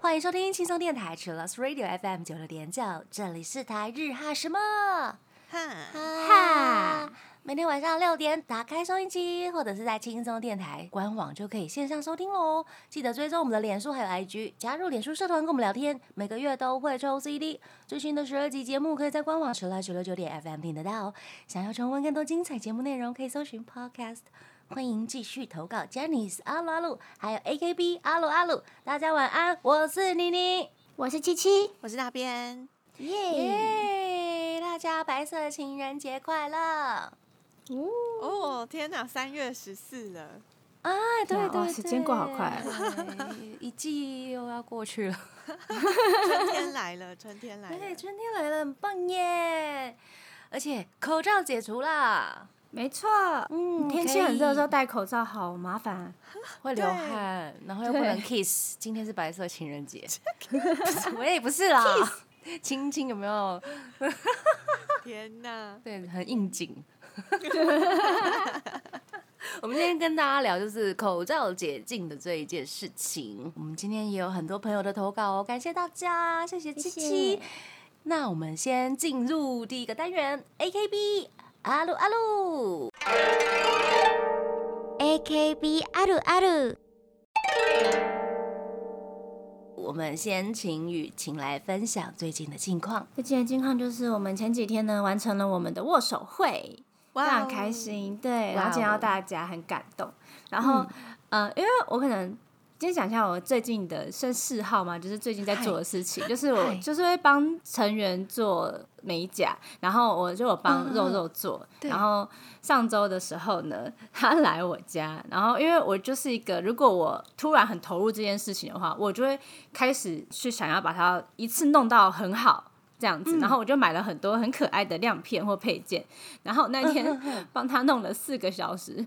欢迎收听轻松电台 c h i l l s Radio FM 九六点九，这里是台日哈什么哈，哈。每天晚上六点打开收音机，或者是在轻松电台官网就可以线上收听喽。记得追踪我们的脸书还有 IG，加入脸书社团跟我们聊天，每个月都会抽 CD。最新的十二集节目可以在官网除了九六九点 FM 听得到。想要重温更多精彩节目内容，可以搜寻 Podcast。欢迎继续投稿 j a n i c e 阿鲁阿鲁，还有 AKB 阿鲁阿鲁。大家晚安，我是妮妮，我是七七，我是那边，耶！耶！大家白色情人节快乐！哦，天哪，三月十四了，啊，对对对时间过好快对一季又要过去了。春天来了，春天来了对，了，春天来了，很棒耶！而且口罩解除啦，没错，嗯天气很热的时候戴口罩好麻烦。会流汗，然后又不能 kiss。今天是白色情人节，我也不是啦。亲亲有没有？天哪，对，很应景。我们今天跟大家聊就是口罩解禁的这一件事情。我们今天也有很多朋友的投稿哦，感谢大家，谢谢七谢七。谢那我们先进入第一个单元，AKB 阿鲁阿鲁。 AKB あるある， 我们先请雨晴来分享最近的近况。最近的近况就是我们前几天呢完成了我们的握手会，非哇常开心，对，然后见到大家很感动。然后，呃，因为我可能今天讲一下我最近的是嗜好嘛，就是最近在做的事情，就是我就是会帮成员做美甲，然后我就有帮肉肉做。对。然后上周的时候呢，他来我家，然后因为我就是一个，如果我突然很投入这件事情的话，我就会开始去想要把它一次弄到很好。这样子，然后我就买了很多很可爱的亮片或配件，然后那天 帮他弄了四个小时，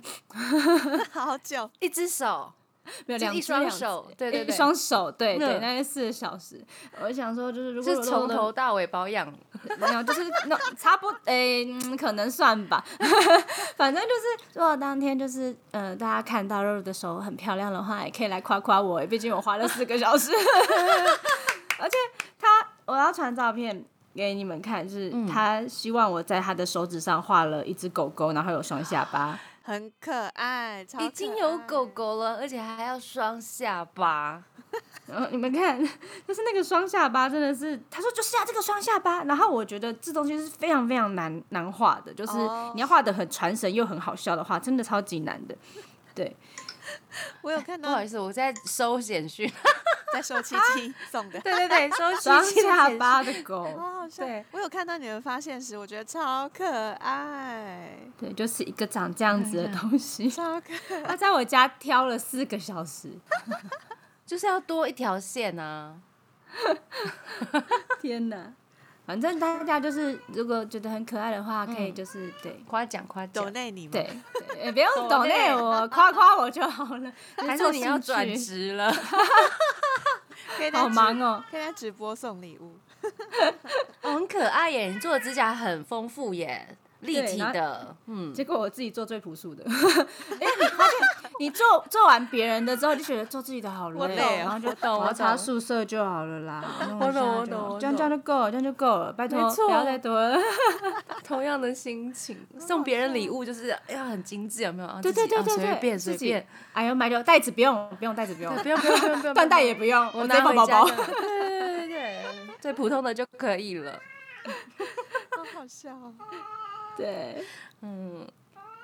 好久，一只手，没有两一双手对对对一双手，对 对，嗯那是四个小时。我想说，就是如果是从头到尾保养。没有，就是那差不诶、嗯可能算吧。反正就是，如果当天就是呃，大家看到肉肉的手很漂亮的话，也可以来夸夸我，毕竟我花了四个小时。而且他，我要传照片给你们看，就是嗯他希望我在他的手指上画了一只狗狗，然后有双下巴。很可爱，超已经有狗，狗了，而且还要双下巴。然后你们看，就是那个双下巴，真的是他说就是要这个双下巴。然后我觉得这东西是非常非常难难画的，就是哦你要画的很传神又很好笑的话，真的超级难的。对，我有看 到不好意思，我在收简讯。在收七七送的，对对对，收双七七的下。巴的狗，对。我有看到你们发现时，我觉得超可爱，对，就是一个长这样子的东西。超可爱。他在我家挑了四个小时，就是要多一条线啊。天哪！反正大家就是，如果觉得很可爱的话，可以嗯就是对夸奖夸奖抖，内你吗？对，对也不用抖抖内内我，夸夸我就好了。还做是你要转职了？好忙，哦。可以在直播送礼物。哦，很可爱耶！你做的指甲很丰富耶，立体的。嗯，结果我自己做最朴素的，因为你发现你做做完别人的之后，就觉得做自己的好累哦，然后就我懂我擦懂素色就好了啦，弄我懂我懂。这样这样就够了，这样就够了，拜托不要再多了。同样的心情，送别人礼物就是要很精致，有没有？啊对对对对对，随便随便，哎呦，买就袋子不用，不用袋子不用，不用不用不用缎带也不用，我拿放包家对对对对，最普通的就可以了。好好笑哦。对，嗯，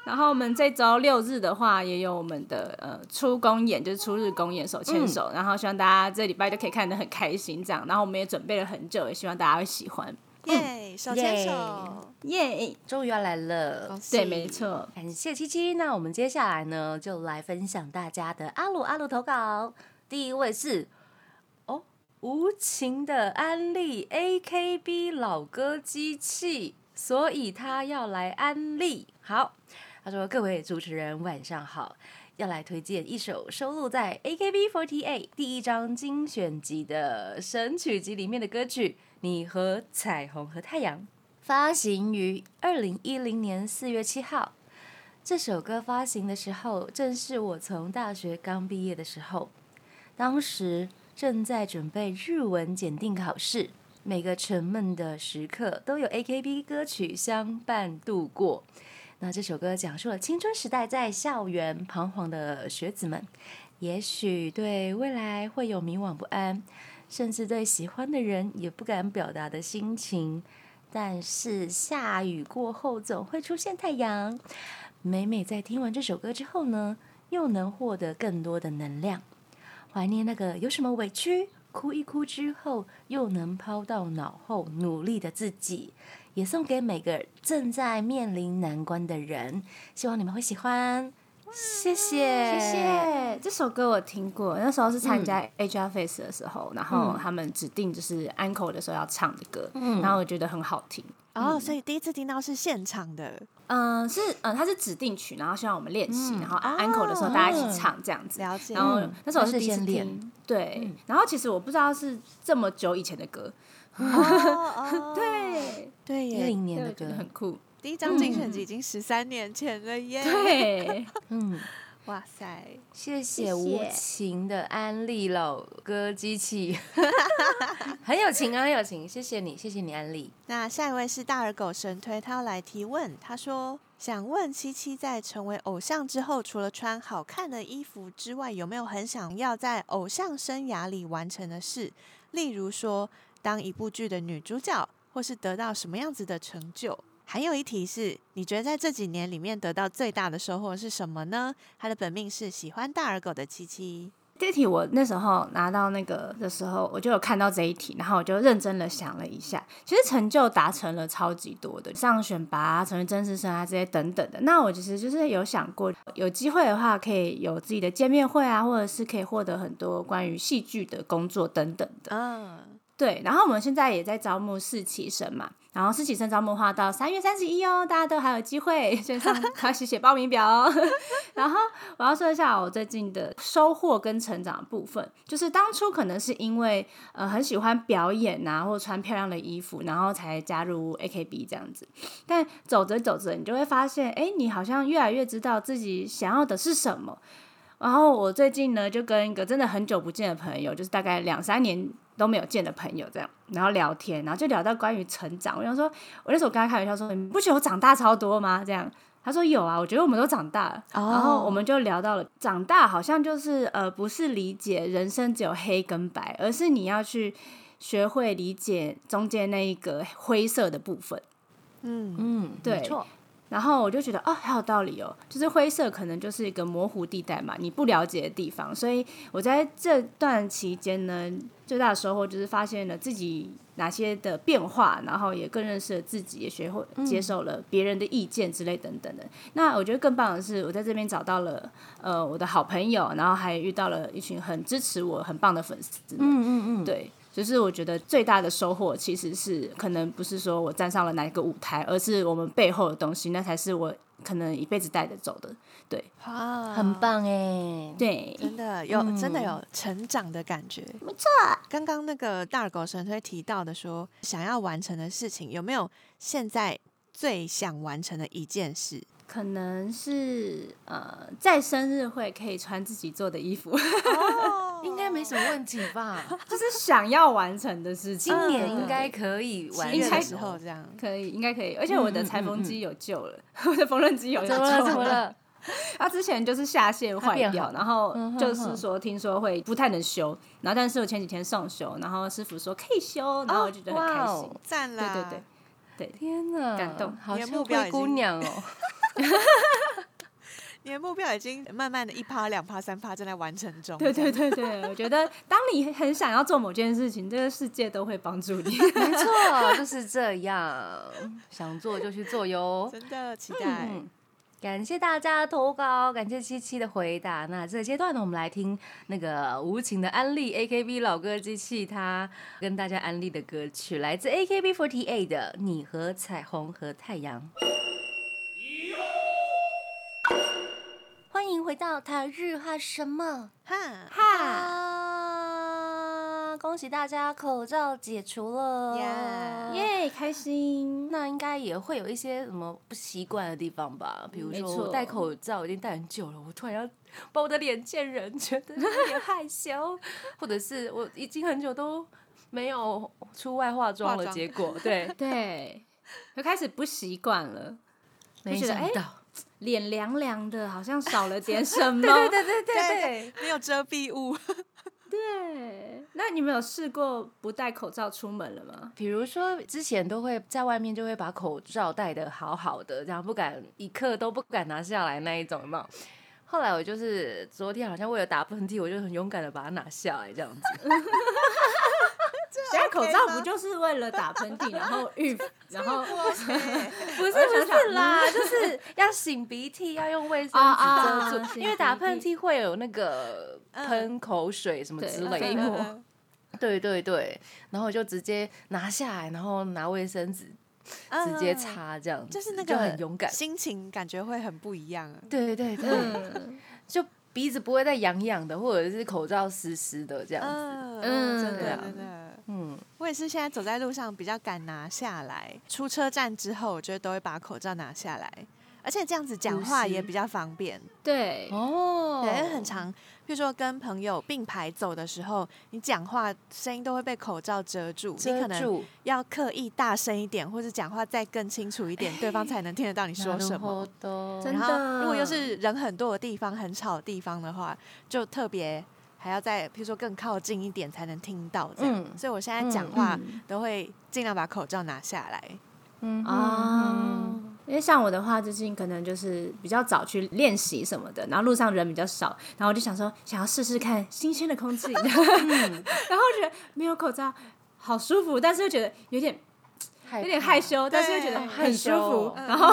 然后我们这周六日的话，也有我们的呃初公演，就是初日公演手牵手，然后希望大家这礼拜就可以看得很开心，这样。然后我们也准备了很久，也希望大家会喜欢。耶，手牵耶手，耶、终于要来了对，没。错。感谢七七，那我们接下来呢，就来分享大家的阿鲁阿鲁投稿。第一位是哦，无情的安利 AKB 老歌机器，所以他要来安利。好，他说各位主持人晚上好。要来推荐一首收录在 AKB48 第一张精选集的神曲集里面的歌曲《你和彩虹和太阳》，发行于二零一零年四月七号。这首歌发行的时候，正是我从大学刚毕业的时候，当时正在准备日文检定考试，每个沉闷的时刻都有 AKB 歌曲相伴度过。那这首歌讲述了青春时代在校园彷徨的学子们，也许对未来会有迷惘不安，甚至对喜欢的人也不敢表达的心情。但是下雨过后总会出现太阳。每每在听完这首歌之后呢，又能获得更多的能量，怀念那个有什么委屈，哭一哭之后又能抛到脑后努力的自己，也送给每个正在面临难关的人。希望你们会喜欢，谢谢，谢谢。这首歌我听过，那时候是参加 HR Face 的时候，然后他们指定就是 Uncle 的时候要唱的歌，然后我觉得很好听。哦，所以第一次听到是现场的，嗯，是嗯，它是指定曲，然后希望我们练习，然后 uncle 的时候大家一起唱这样子。了解。然后那时候是第一次听，对。然后其实我不知道是这么久以前的歌，哦，对，对耶，一零年的歌，很酷，第一张精选集已经十三年前了耶，对，嗯，哇塞，谢谢谢无情的安利老歌机器，很有情啊，很有情，谢谢你，谢谢你安利。那下一位是大耳狗神推，他要来提问。他说：“想问七七在成为偶像之后，除了穿好看的衣服之外，有没有很想要在偶像生涯里完成的事？例如说，当一部剧的女主角，或是得到什么样子的成就？”还有一题是，你觉得在这几年里面得到最大的收获是什么呢？他的本命是喜欢大耳狗的七七。这题我那时候拿到那个的时候，我就有看到这一题，然后我就认真的想了一下，其实成就达成了超级多的，上选拔、啊、成为真实生啊这些等等的。那我其实就是有想过，有机会的话可以有自己的见面会啊，或者是可以获得很多关于戏剧的工作等等的。嗯，对，然后我们现在也在招募四期生嘛，然后四期生招募话到三月三十一哦，大家都还有机会 线上开始写报名表哦。然后我要说一下我最近的收获跟成长部分，就是当初可能是因为呃很喜欢表演啊，或穿漂亮的衣服，然后才加入 AKB 这样子。但走着走着，你就会发现，哎，你好像越来越知道自己想要的是什么。然后我最近呢，就跟一个真的很久不见的朋友，就是大概两三年都没有见的朋友，这样，然后聊天，然后就聊到关于成长。我想说，我那时候跟他开玩笑说，你不觉得我长大超多吗？这样，他说有啊，我觉得我们都长大了。哦然后我们就聊到了长大，好像就是呃，不是理解人生只有黑跟白，而是你要去学会理解中间那一个灰色的部分。嗯，嗯，对错，然后我就觉得哦，还有道理哦，就是灰色可能就是一个模糊地带嘛，你不了解的地方。所以我在这段期间呢，最大的收获就是发现了自己哪些的变化，然后也更认识了自己，也学会接受了别人的意见之类等等的。那我觉得更棒的是，我在这边找到了呃我的好朋友，然后还遇到了一群很支持我、很棒的粉丝们。嗯嗯嗯，对，就是我觉得最大的收获其实是可能不是说我站上了哪一个舞台，而是我们背后的东西，那才是我可能一辈子带着走的。对哇，很棒哎，对，真的有、嗯真的有成长的感觉。没错。刚刚那个大耳狗神推提到的说，想要完成的事情，有没有现在最想完成的一件事？可能是呃，在生日会可以穿自己做的衣服，哦应该没什么问题吧？就是想要完成的事情。今年应该可以完七月成的时候这样。可以，应该可以。而且我的裁缝嗯机有救了，我的缝纫机有救了？怎么？了？他之前就是下线坏掉，然后就是说听说会不太能修，然后但是我前几天送修，然后师傅说可以修，然后我就觉得很开心。赞啦！对对对，天哪，感动你的好像灰目标已经姑娘哦。你的目标已经慢慢的一趴、两趴、三趴正在完成中。对对对对，我觉得当你很想要做某件事情，这个世界都会帮助你。没错，就是这样，想做就去做哟。真的期待。嗯，感谢大家投稿，感谢七七的回答。那这个阶段呢，我们来听那个无情的安利 AKB 老歌机器，他跟大家安利的歌曲来自 AKB48 的《你和彩虹和太阳》。回到台日哈什么？哈，哈恭喜大家口罩解除了，耶耶，开心。那应该也会有一些什么不习惯的地方吧？比如说我戴口罩已经戴很久了，我突然要把我的脸见人，觉得有点害羞，或者是我已经很久都没有出外化妆了，结果对，对，就开始不习惯了，没想到，脸凉凉的，好像少了点什么。对对对对对，没有遮蔽物，对，那你们有试过不戴口罩出门了吗？比如说之前都会在外面就会把口罩戴的好好的，然后不敢一刻都不敢拿下来那一种有没有。后来我就是昨天好像为了打喷嚏，我就很勇敢的把它拿下来，这样子。现在口罩不就是为了打喷嚏，然后预，然后 不是不是啦，就是要擤鼻涕要用卫生纸遮住，因为打喷嚏会有那个嗯喷口水什么之类的。对对对，然后就直接拿下来，然后拿卫生纸直接嗯擦，这样子就是那个就很勇敢。心情感觉会很不一样啊。对对对，嗯，就鼻子不会再痒痒的，或者是口罩湿湿的这样子。嗯嗯真的啊真的。嗯，我也是现在走在路上比较敢拿下来，出车站之后，我觉得都会把口罩拿下来，而且这样子讲话也比较方便。对，哦，对，因为很长，比如说跟朋友并排走的时候，你讲话声音都会被口罩遮住，你可能要刻意大声一点，或者讲话再更清楚一点，对方才能听得到你说什么。真然后，的如果又是人很多的地方、很吵的地方的话，就特别还要再，比如说更靠近一点才能听到这样。嗯所以我现在讲话嗯都会尽量把口罩拿下来。嗯啊，因为像我的话，最近可能就是比较早去练习什么的，然后路上人比较少，然后我就想说想要试试看新鲜的空气 然后觉得没有口罩好舒服，但是又觉得有点有有点害羞，但是又觉得很舒服，嗯然后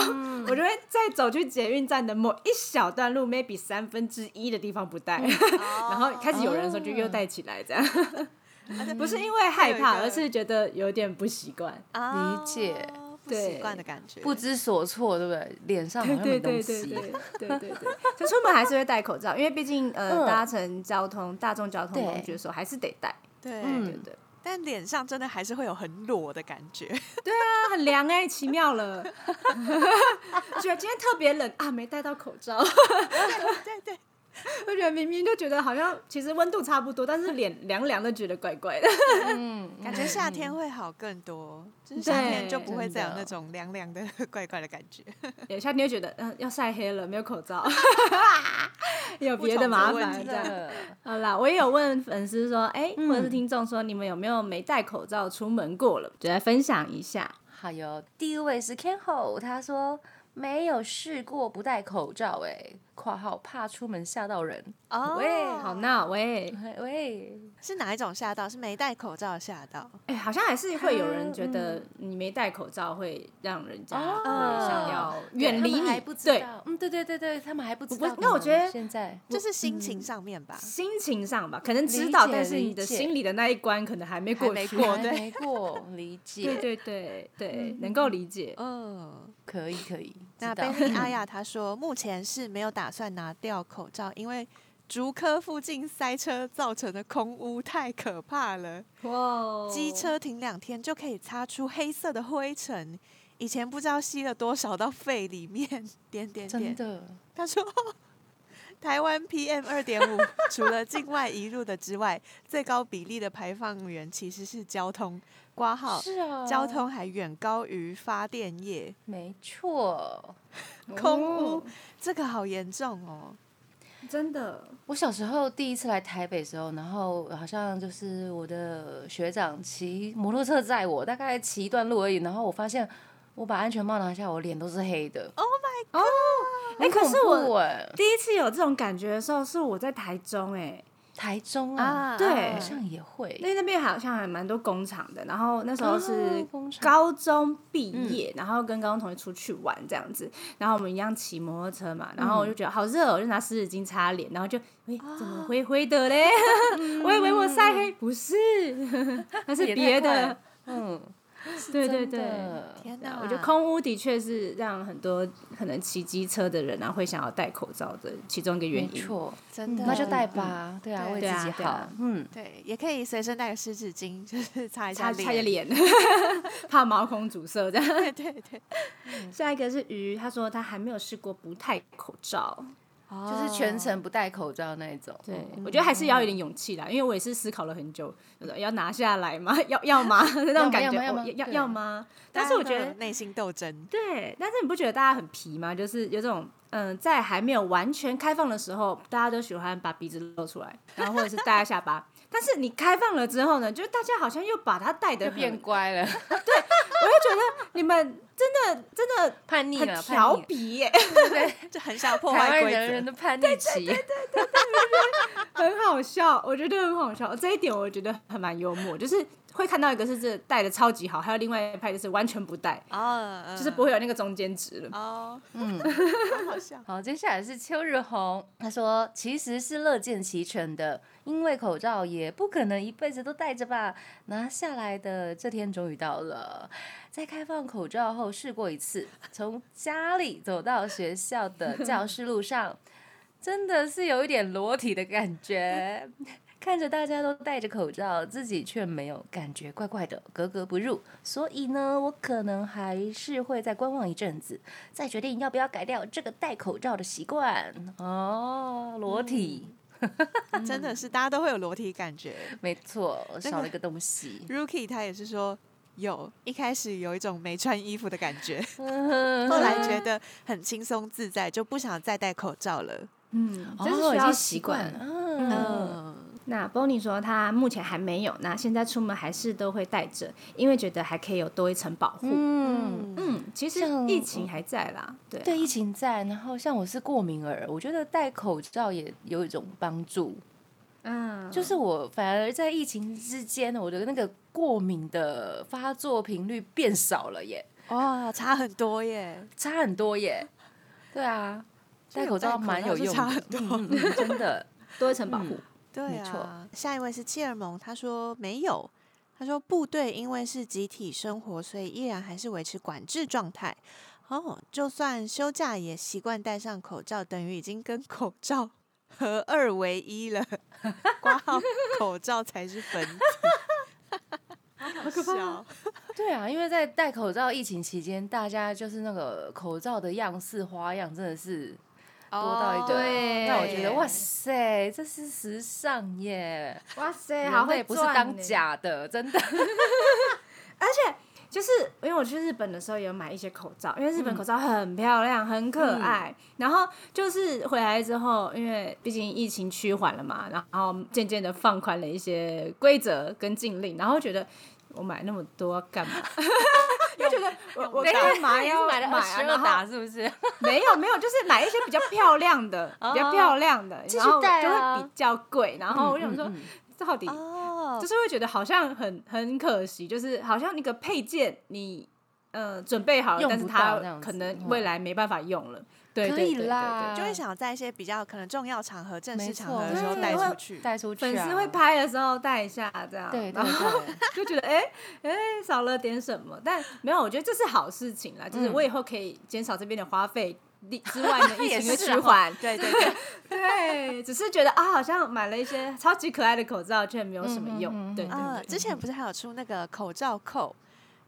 我就会再走去捷运站的某一小段路，maybe 三分之一的地方不戴，然后开始有人的时候就又戴起来，这样 不是因为害怕，而是觉得有点不习惯。啊理解不习惯的感觉。不知所措，对不对？脸上好像没东西。对对对对对，就出门还是会戴口罩，因为毕竟呃嗯搭乘交通、大众交通工具的时候还是得戴。对，嗯对对，但脸上真的还是会有很裸的感觉。对啊很凉哎，奇妙了。我觉得今天特别冷啊，没戴到口罩。对对，我觉得明明就觉得好像其实温度差不多，但是 脸凉凉的，觉得怪怪的。嗯，感觉夏天会好更多，就是夏天就不会再有那种凉凉的怪怪的感觉。对，夏天就觉得嗯、要晒黑了，没有口罩，有别的麻烦这样。的，好啦，我也有问粉丝说，哎、嗯或者是听众说，你们有没有没戴口罩出门过了？就来分享一下。好哟第一位是 Ken Ho，他说没有试过不戴口罩、哎，括号怕出门吓到人。哦喂好闹喂，喂，是哪一种吓到？是没戴口罩吓到？哎、好像还是会有人觉得你没戴口罩会让人家想要远离你对，嗯，对对对对，他们还不知道。那我觉得现在就是心情上面吧。心情上吧，可能知道，但是你的心里的那一关可能还没过去。还没过，理解，对对对对，能够理解。嗯，可以可以。那贝利阿雅他说，目前是没有打算拿掉口罩，因为竹科附近塞车造成的空污太可怕了。哇机车停两天就可以擦出黑色的灰尘，以前不知道吸了多少到肺里面。点点点，真的，他说。台湾 PM 二点五除了境外移入的之外，最高比例的排放源其实是交通挂号，是啊，交通还远高于发电业，没错。空污哦这个好严重哦。真的我小时候第一次来台北的时候，然后好像就是我的学长骑摩托车载我，大概骑一段路而已，然后我发现我把安全帽拿下，我脸都是黑的。Oh my god！，哎、很可是我第一次有这种感觉的时候，是我在台中哎、台中啊，啊，对。好像也会。因。为那边好像还蛮多工厂的，然后那时候是高中毕业，然后跟高中同学出去玩这样子，然后我们一样骑摩托车嘛，然后我就觉得好热、哦，我就拿湿纸巾擦脸，然后就哎、怎么灰灰的嘞？我以为我晒黑，不是，那是别的。嗯，对对对。天哪！我觉得空屋的确是让很多可能骑机车的人啊会想要戴口罩的其中一个原因。没错，真的那就戴吧，对啊，对为自己好，嗯，对，也可以随身带个湿纸巾，就是擦一下擦。擦下脸，怕毛孔阻塞这样。对对对，下一个是鱼，他说他还没有试过不戴口罩。就是全程不戴口罩那一种。对，我觉得还是要有点勇气啦，因为我也是思考了很久，就是要拿下来吗？要要吗？那种感觉，要吗要要吗？但是我觉得内心斗争。对，但是你不觉得大家很皮吗？就是有这种，嗯，在还没有完全开放的时候，大家都喜欢把鼻子露出来，然后或者是戴在下巴。但是你开放了之后呢，就是大家好像又把它戴的变乖了，对，我就觉得你们真的真的叛逆了，很调叛逆皮对，就很想破坏规则人。的叛逆期，对对对对对很好笑，我觉得很好笑。这一点我觉得还蛮幽默，就是会看到一个是这戴的超级好，还有另外一派就是完全不戴，哦，就是不会有那个中间值了。哦，嗯。好好笑。好，接下来是秋日红，他说其实是乐见其成的，因为口罩也不可能一辈子都戴着吧，拿下来的这天终于到了。在开放口罩后试过一次，从家里走到学校的教室路上，真的是有一点裸体的感觉。看着大家都戴着口罩，自己却没有，感觉怪怪的，格格不入。所以呢，我可能还是会再观望一阵子，再决定要不要改掉这个戴口罩的习惯。哦，裸体，真的是大家都会有裸体感觉。没错，少了一个东西。Rookie 他也是说有，一开始有一种没穿衣服的感觉，嗯后来觉得很轻松自在，就不想再戴口罩了。嗯，哦这是需要已经习惯了。嗯，嗯，那 Bonnie 说他目前还没有，那现在出门还是都会戴着，因为觉得还可以有多一层保护。嗯嗯，其实疫情还在啦，对啊对，疫情在，然后像我是过敏儿，我觉得戴口罩也有一种帮助。嗯，就是我反而在疫情之间，我的那个过敏的发作频率变少了耶，哇，差很多耶！差很多耶。对啊，戴口罩蛮有用的，差很多。嗯嗯嗯真的。多一层保护。对没错啊，下一位是切尔蒙，他说没有，他说部队因为是集体生活，所以依然还是维持管制状态。哦，就算休假也习惯戴上口罩，等于已经跟口罩合二为一了。挂号口罩才是本体，好可怕！对啊，因为在戴口罩疫情期间，大家就是那个口罩的样式花样真的是多到一个，对让我觉得哇塞，这是时尚耶！哇塞，人类不是当假的，真的。而且就是因为我去日本的时候有买一些口罩，因为日本口罩很漂亮、很可爱。然后就是回来之后，因为毕竟疫情趋缓了嘛，然后渐渐的放宽了一些规则跟禁令，然后觉得我买那么多干嘛？就觉得 我我干嘛要买了十二打是不是？没有没有，就是买一些比较漂亮的、比较漂亮的，然后就会比较贵。然后我想说，嗯嗯嗯到底哦就是会觉得好像很很可惜，就是好像那个配件你呃准备好了，但是它可能未来没办法用了。对可以啦。就会想在一些比较可能重要场合、正式场合的时候对带出去。带出去、啊，粉丝会拍的时候带一下这样，对对然后对，就觉得哎哎、少了点什么，但没有，我觉得这是好事情啦，就是嗯。我以后可以减少这边的花费。之外呢，疫情会也是啊趋缓，对。对对，对，只是觉得啊，好像买了一些超级可爱的口罩，却没有什么用。嗯嗯嗯对对呃，对，之前不是还有出那个口罩扣，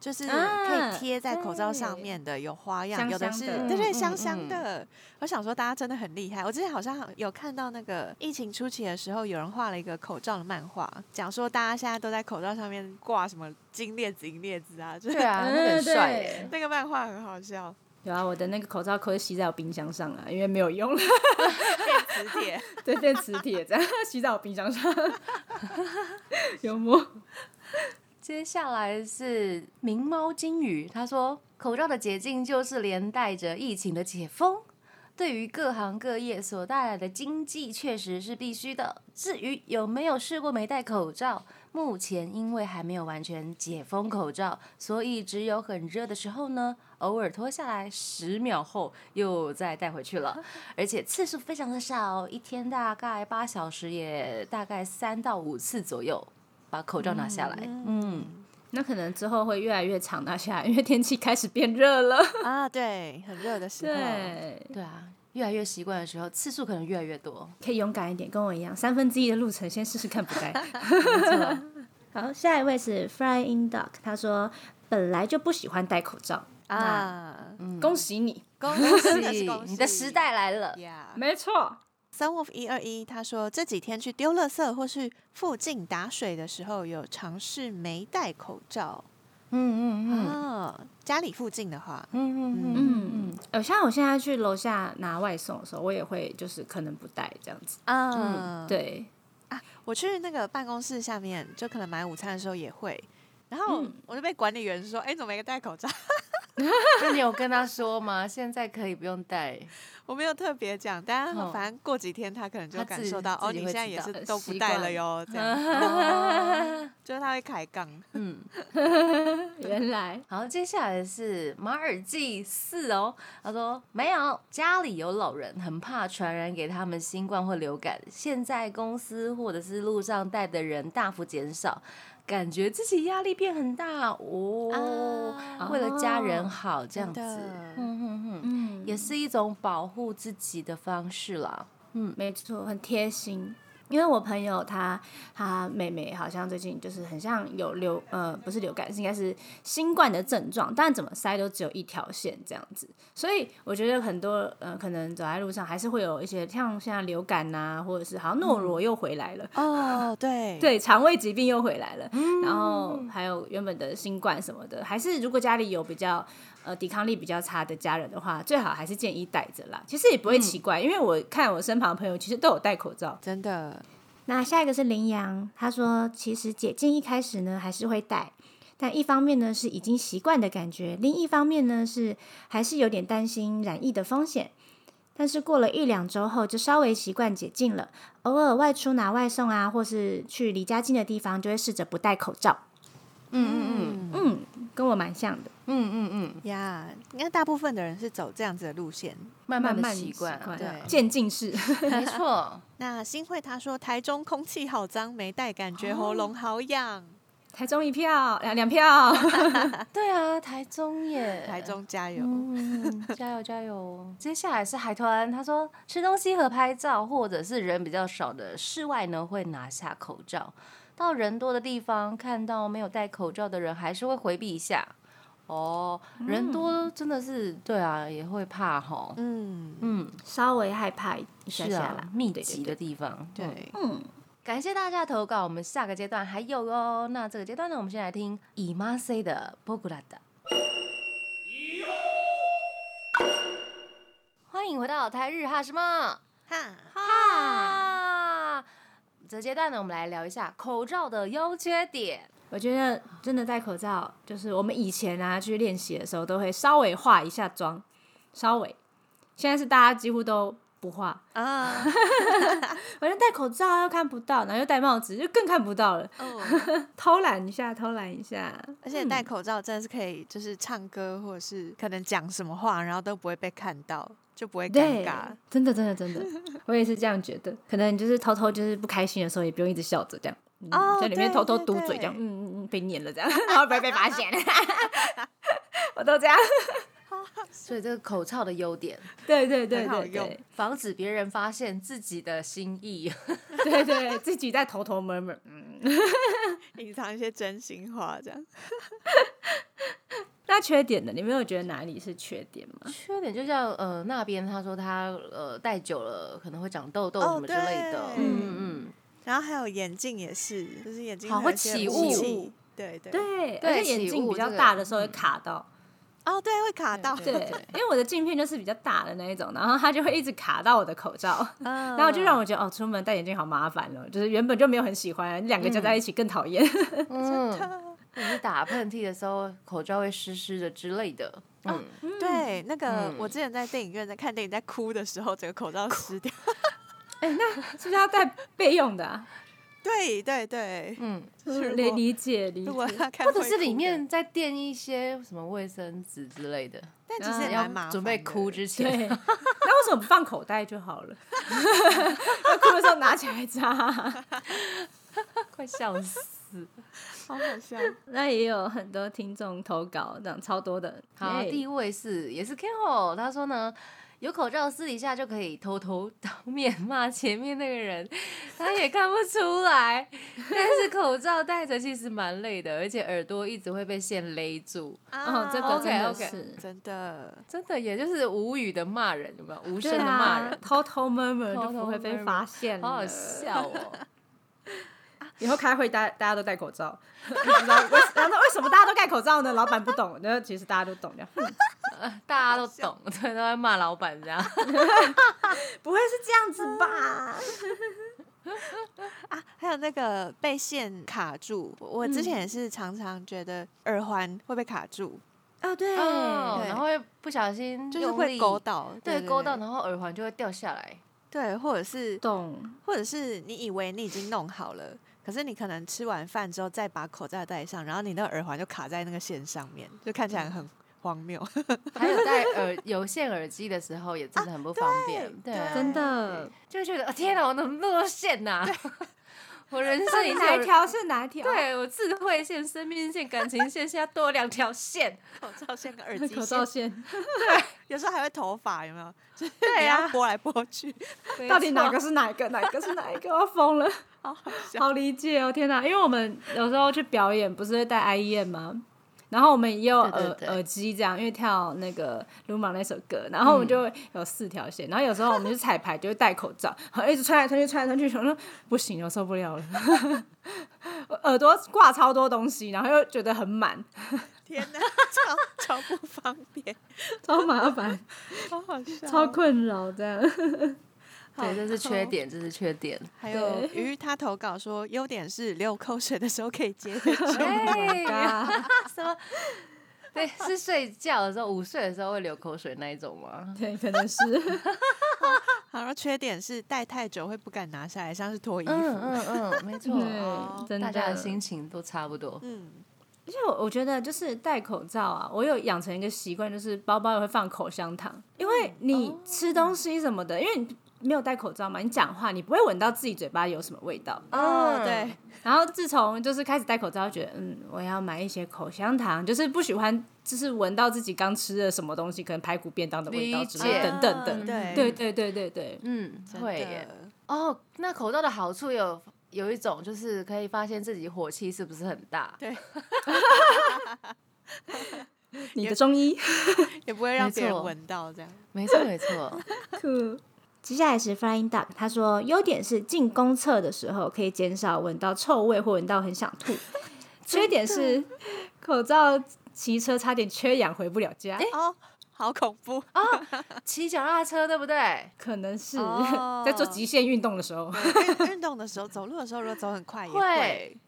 就是啊可以贴在口罩上面的，有花样，香有的是对对嗯香香嗯的。我想说大家真的很厉害，我之前好像有看到那个疫情初期的时候，有人画了一个口罩的漫画，讲说大家现在都在口罩上面挂什么金链子、银链子啊，就是对啊，很帅。那个漫画很好笑，有啊，我的那个口罩扣吸在我冰箱上啊，因为没有用了，磁铁。对，变磁铁这样 吸在我冰箱上，幽默。接下来是明猫金鱼，他说口罩的解禁就是连带着疫情的解封，对于各行各业所带来的经济确实是必须的。至于有没有试过没戴口罩，目前因为还没有完全解封口罩，所以只有很热的时候呢，偶尔脱下来，十秒后又再戴回去了，而且次数非常的少，一天大概八小时，也大概三到五次左右。把口罩拿下来，嗯，那可能之后会越来越长拿下来，因为天气开始变热了。啊，对，很热的时候，对，对啊，越来越习惯的时候，次数可能越来越多。可以勇敢一点，跟我一样，三分之一的路程先试试看不戴。好，下一位是 Flying Duck，他说本来就不喜欢戴口罩，啊，恭喜你，恭恭喜喜你的时代来了。呀。没错。Sun Wolf 一二一他说这几天去丢垃圾或是附近打水的时候，有尝试没戴口罩。嗯嗯嗯哦，家里附近的话，嗯嗯嗯嗯，呃，像我现在去楼下拿外送的时候，我也会就是可能不戴这样子。啊，对啊，我去那个办公室下面，就可能买午餐的时候也会，然后嗯我就被管理员说：“哎、你怎么没戴口罩 那你有跟他说吗？现在可以不用戴。？”我没有特别讲，但哦反正过几天他可能就感受到，哦，你现在也是都不习戴了惯哟，这样，哦就是他会开杠。嗯，原来好，接下来是马尔济四哦。他说没有，家里有老人，很怕传染给他们新冠或流感。现在公司或者是路上带的人大幅减少，感觉自己压力变很大哦。啊为了家人好，这样子，嗯嗯嗯，嗯，也是一种保护自己的方式啦。没错，很贴心。因为我朋友他他妹妹好像最近就是很像有流呃不是流感，是应该是新冠的症状，但怎么塞都只有一条线这样子，所以我觉得很多呃可能走在路上还是会有一些像现在流感呐、或者是好像诺罗又回来了，哦，对，对，肠胃疾病又回来了，然后还有原本的新冠什么的，还是如果家里有比较呃抵抗力比较差的家人的话，最好还是建议戴着啦。其实也不会奇怪，因为我看我身旁的朋友其实都有戴口罩。真的，那下一个是羚羊，他说其实解禁一开始呢还是会戴，但一方面呢是已经习惯的感觉，另一方面呢是还是有点担心染疫的风险。但是过了一两周后，就稍微习惯解禁了。偶尔外出拿外送啊，或是去离家近的地方，就会试着不戴口罩。嗯嗯嗯嗯，跟我蛮像的，嗯嗯嗯，呀，应该大部分的人是走这样子的路线。慢慢习惯，对渐进式。没错。那新会他说台中空气好脏，没戴感觉喉咙好痒。台中一票，两两票。对啊，台中耶，台中加油！嗯，加油加油！接下来是海豚，他说吃东西和拍照，或者是人比较少的室外呢，会拿下口罩；到人多的地方，看到没有戴口罩的人，还是会回避一下。哦，人多真的是对啊，也会怕哈。嗯，嗯，稍微害怕一下是啊下啦，，对密集的对地方。嗯对，嗯，感谢大家的投稿，我们下个阶段还有哦。那这个阶段呢，我们先来听以妈 C 的《波古拉达》。欢迎回到台日哈什么哈，哈？这阶段呢，我们来聊一下口罩的优缺点。我觉得真的戴口罩，就是我们以前啊去练习的时候，都会稍微化一下妆，稍微。现在是大家几乎都不化，啊，反正戴口罩又看不到，然后又戴帽子就更看不到了。哦，偷懒一下，偷懒一下。而且戴口罩真的是可以，就是唱歌或者是可能讲什么话，然后都不会被看到，就不会尴对尬。，真的真的真的，我也是这样觉得。可能就是偷偷就是不开心的时候，也不用一直笑着这样，嗯哦在里面偷偷嘟嘴这样，对嗯嗯嗯，被念了这样，然后不会被发现。我都这样。所以这个口罩的优点，对对对很好用对对防止别人发现自己的心意。对对，自己在偷偷 murmur，嗯。隐藏一些真心话，这样。那缺点呢？你没有觉得哪里是缺点吗？缺点就像呃那边他说他呃戴久了可能会长痘痘哦什么之类的，对嗯嗯然后还有眼镜也是，就是眼镜好会起雾对对。对，对而且眼起镜比较大的时候会卡到。哦，对，会卡到。对，因为我的镜片就是比较大的那一种，然后它就会一直卡到我的口罩，嗯，然后就让我觉得哦，出门戴眼镜好麻烦哦，就是原本就没有很喜欢，两个加在一起更讨厌。嗯，或者是打喷嚏的时候口罩会湿湿的之类的，嗯，对那个嗯我之前在电影院在看电影，在哭的时候，整个口罩湿掉。是不是要带备用的、啊？对对对，嗯，就是理理解理解。或者是里，面再垫一些什么卫生纸之类的，但其实也要蛮麻烦。准备哭之，前，那为什么不放口袋就好了？要哭的时候拿起来擦。快笑死。好好笑。那也有很多听众投稿，这样超多的。好，第一位是也是 Kenho，他说呢，有口罩私底下就可以偷偷 当面骂前面那个人，他也看不出来。但是口罩戴着其实蛮累的，而且耳朵一直会被线勒住，哦，这个真的是。真的，真的也就是无语的骂人，有没有？无声的骂人，偷偷偷偷就不会被发现。好好笑哦。以后开会大大家都戴口罩，然后为然后为什么大家都戴口罩呢？老板不懂，然后其实大家都懂，这样哼 大家都懂，对，都在骂老板这样。不会是这样子吧？啊，还有那个被线卡住，我我之前也是常常觉得耳环会被卡住，啊，对哦，对然后会不小心就是会勾到，对，勾到，然后耳环就会掉下来。对，或者是懂。或者是你以为你已经弄好了，可是你可能吃完饭之后再把口罩戴上，然后你那个耳环就卡在那个线上面，就看起来很荒谬。还有戴耳有线耳机的时候，也真的很不方便。对，对真的，就会觉得、哦天哪，我怎么那么多线呐、我人生已经有哪一？条是哪一条？对我智慧线、生命线、感情线，现在多了两条线。口罩线跟耳机口罩线，对，有时候还会头发，有没有？就是对啊拨来拨去，到底哪个是哪一个？哪一个是哪一个？我要疯了，好好。好理解哦！天哪，因为我们有时候去表演，不是会戴 IEM 吗？然后我们也有耳耳机这样，因为跳那个鲁莽那首歌，然后我们就会有四条线。然后有时候我们去彩排就会戴口罩，然后一直穿来穿去，穿来穿去，我说不行，我受不了了，耳朵挂超多东西，然后又觉得很满，天哪，超超不方便，超麻烦，超好笑。超困扰这样。对，这是缺点，这是缺点。还有鱼，他投稿说，优点是流口水的时候可以接 得住。哎啊，什么？对，是睡觉的时候，午睡的时候会流口水那一种吗？对，可能是。好，然后缺点是戴太久会不敢拿下来，像是脱衣服。嗯嗯嗯，没错。对，真大家的心情都差不多。嗯，而且我我觉得就是戴口罩啊，我有养成一个习惯，就是包包也会放口香糖，因为你吃东西什么的，因为你没有戴口罩嘛，你讲话你不会闻到自己嘴巴有什么味道。哦，嗯对，然后自从就是开始戴口罩，觉得嗯，我要买一些口香糖，就是不喜欢就是闻到自己刚吃的什么东西，可能排骨便当的味道之类等等的。嗯对对对对对对，嗯，真会耶。哦，那口罩的好处有有一种就是可以发现自己火气是不是很大。对，你的中医 也不会让别人闻到这样。没错没错。酷。接下来是 Flying Duck，他说优点是进公厕的时候可以减少闻到臭味或闻到很想吐，缺点是口罩骑车差点缺氧回不了家，哦，好恐怖啊！骑脚踏车对不对？可能是、哦在做极限运动的时候，对运运动的时候，走路的时候，如果走很快，也会会。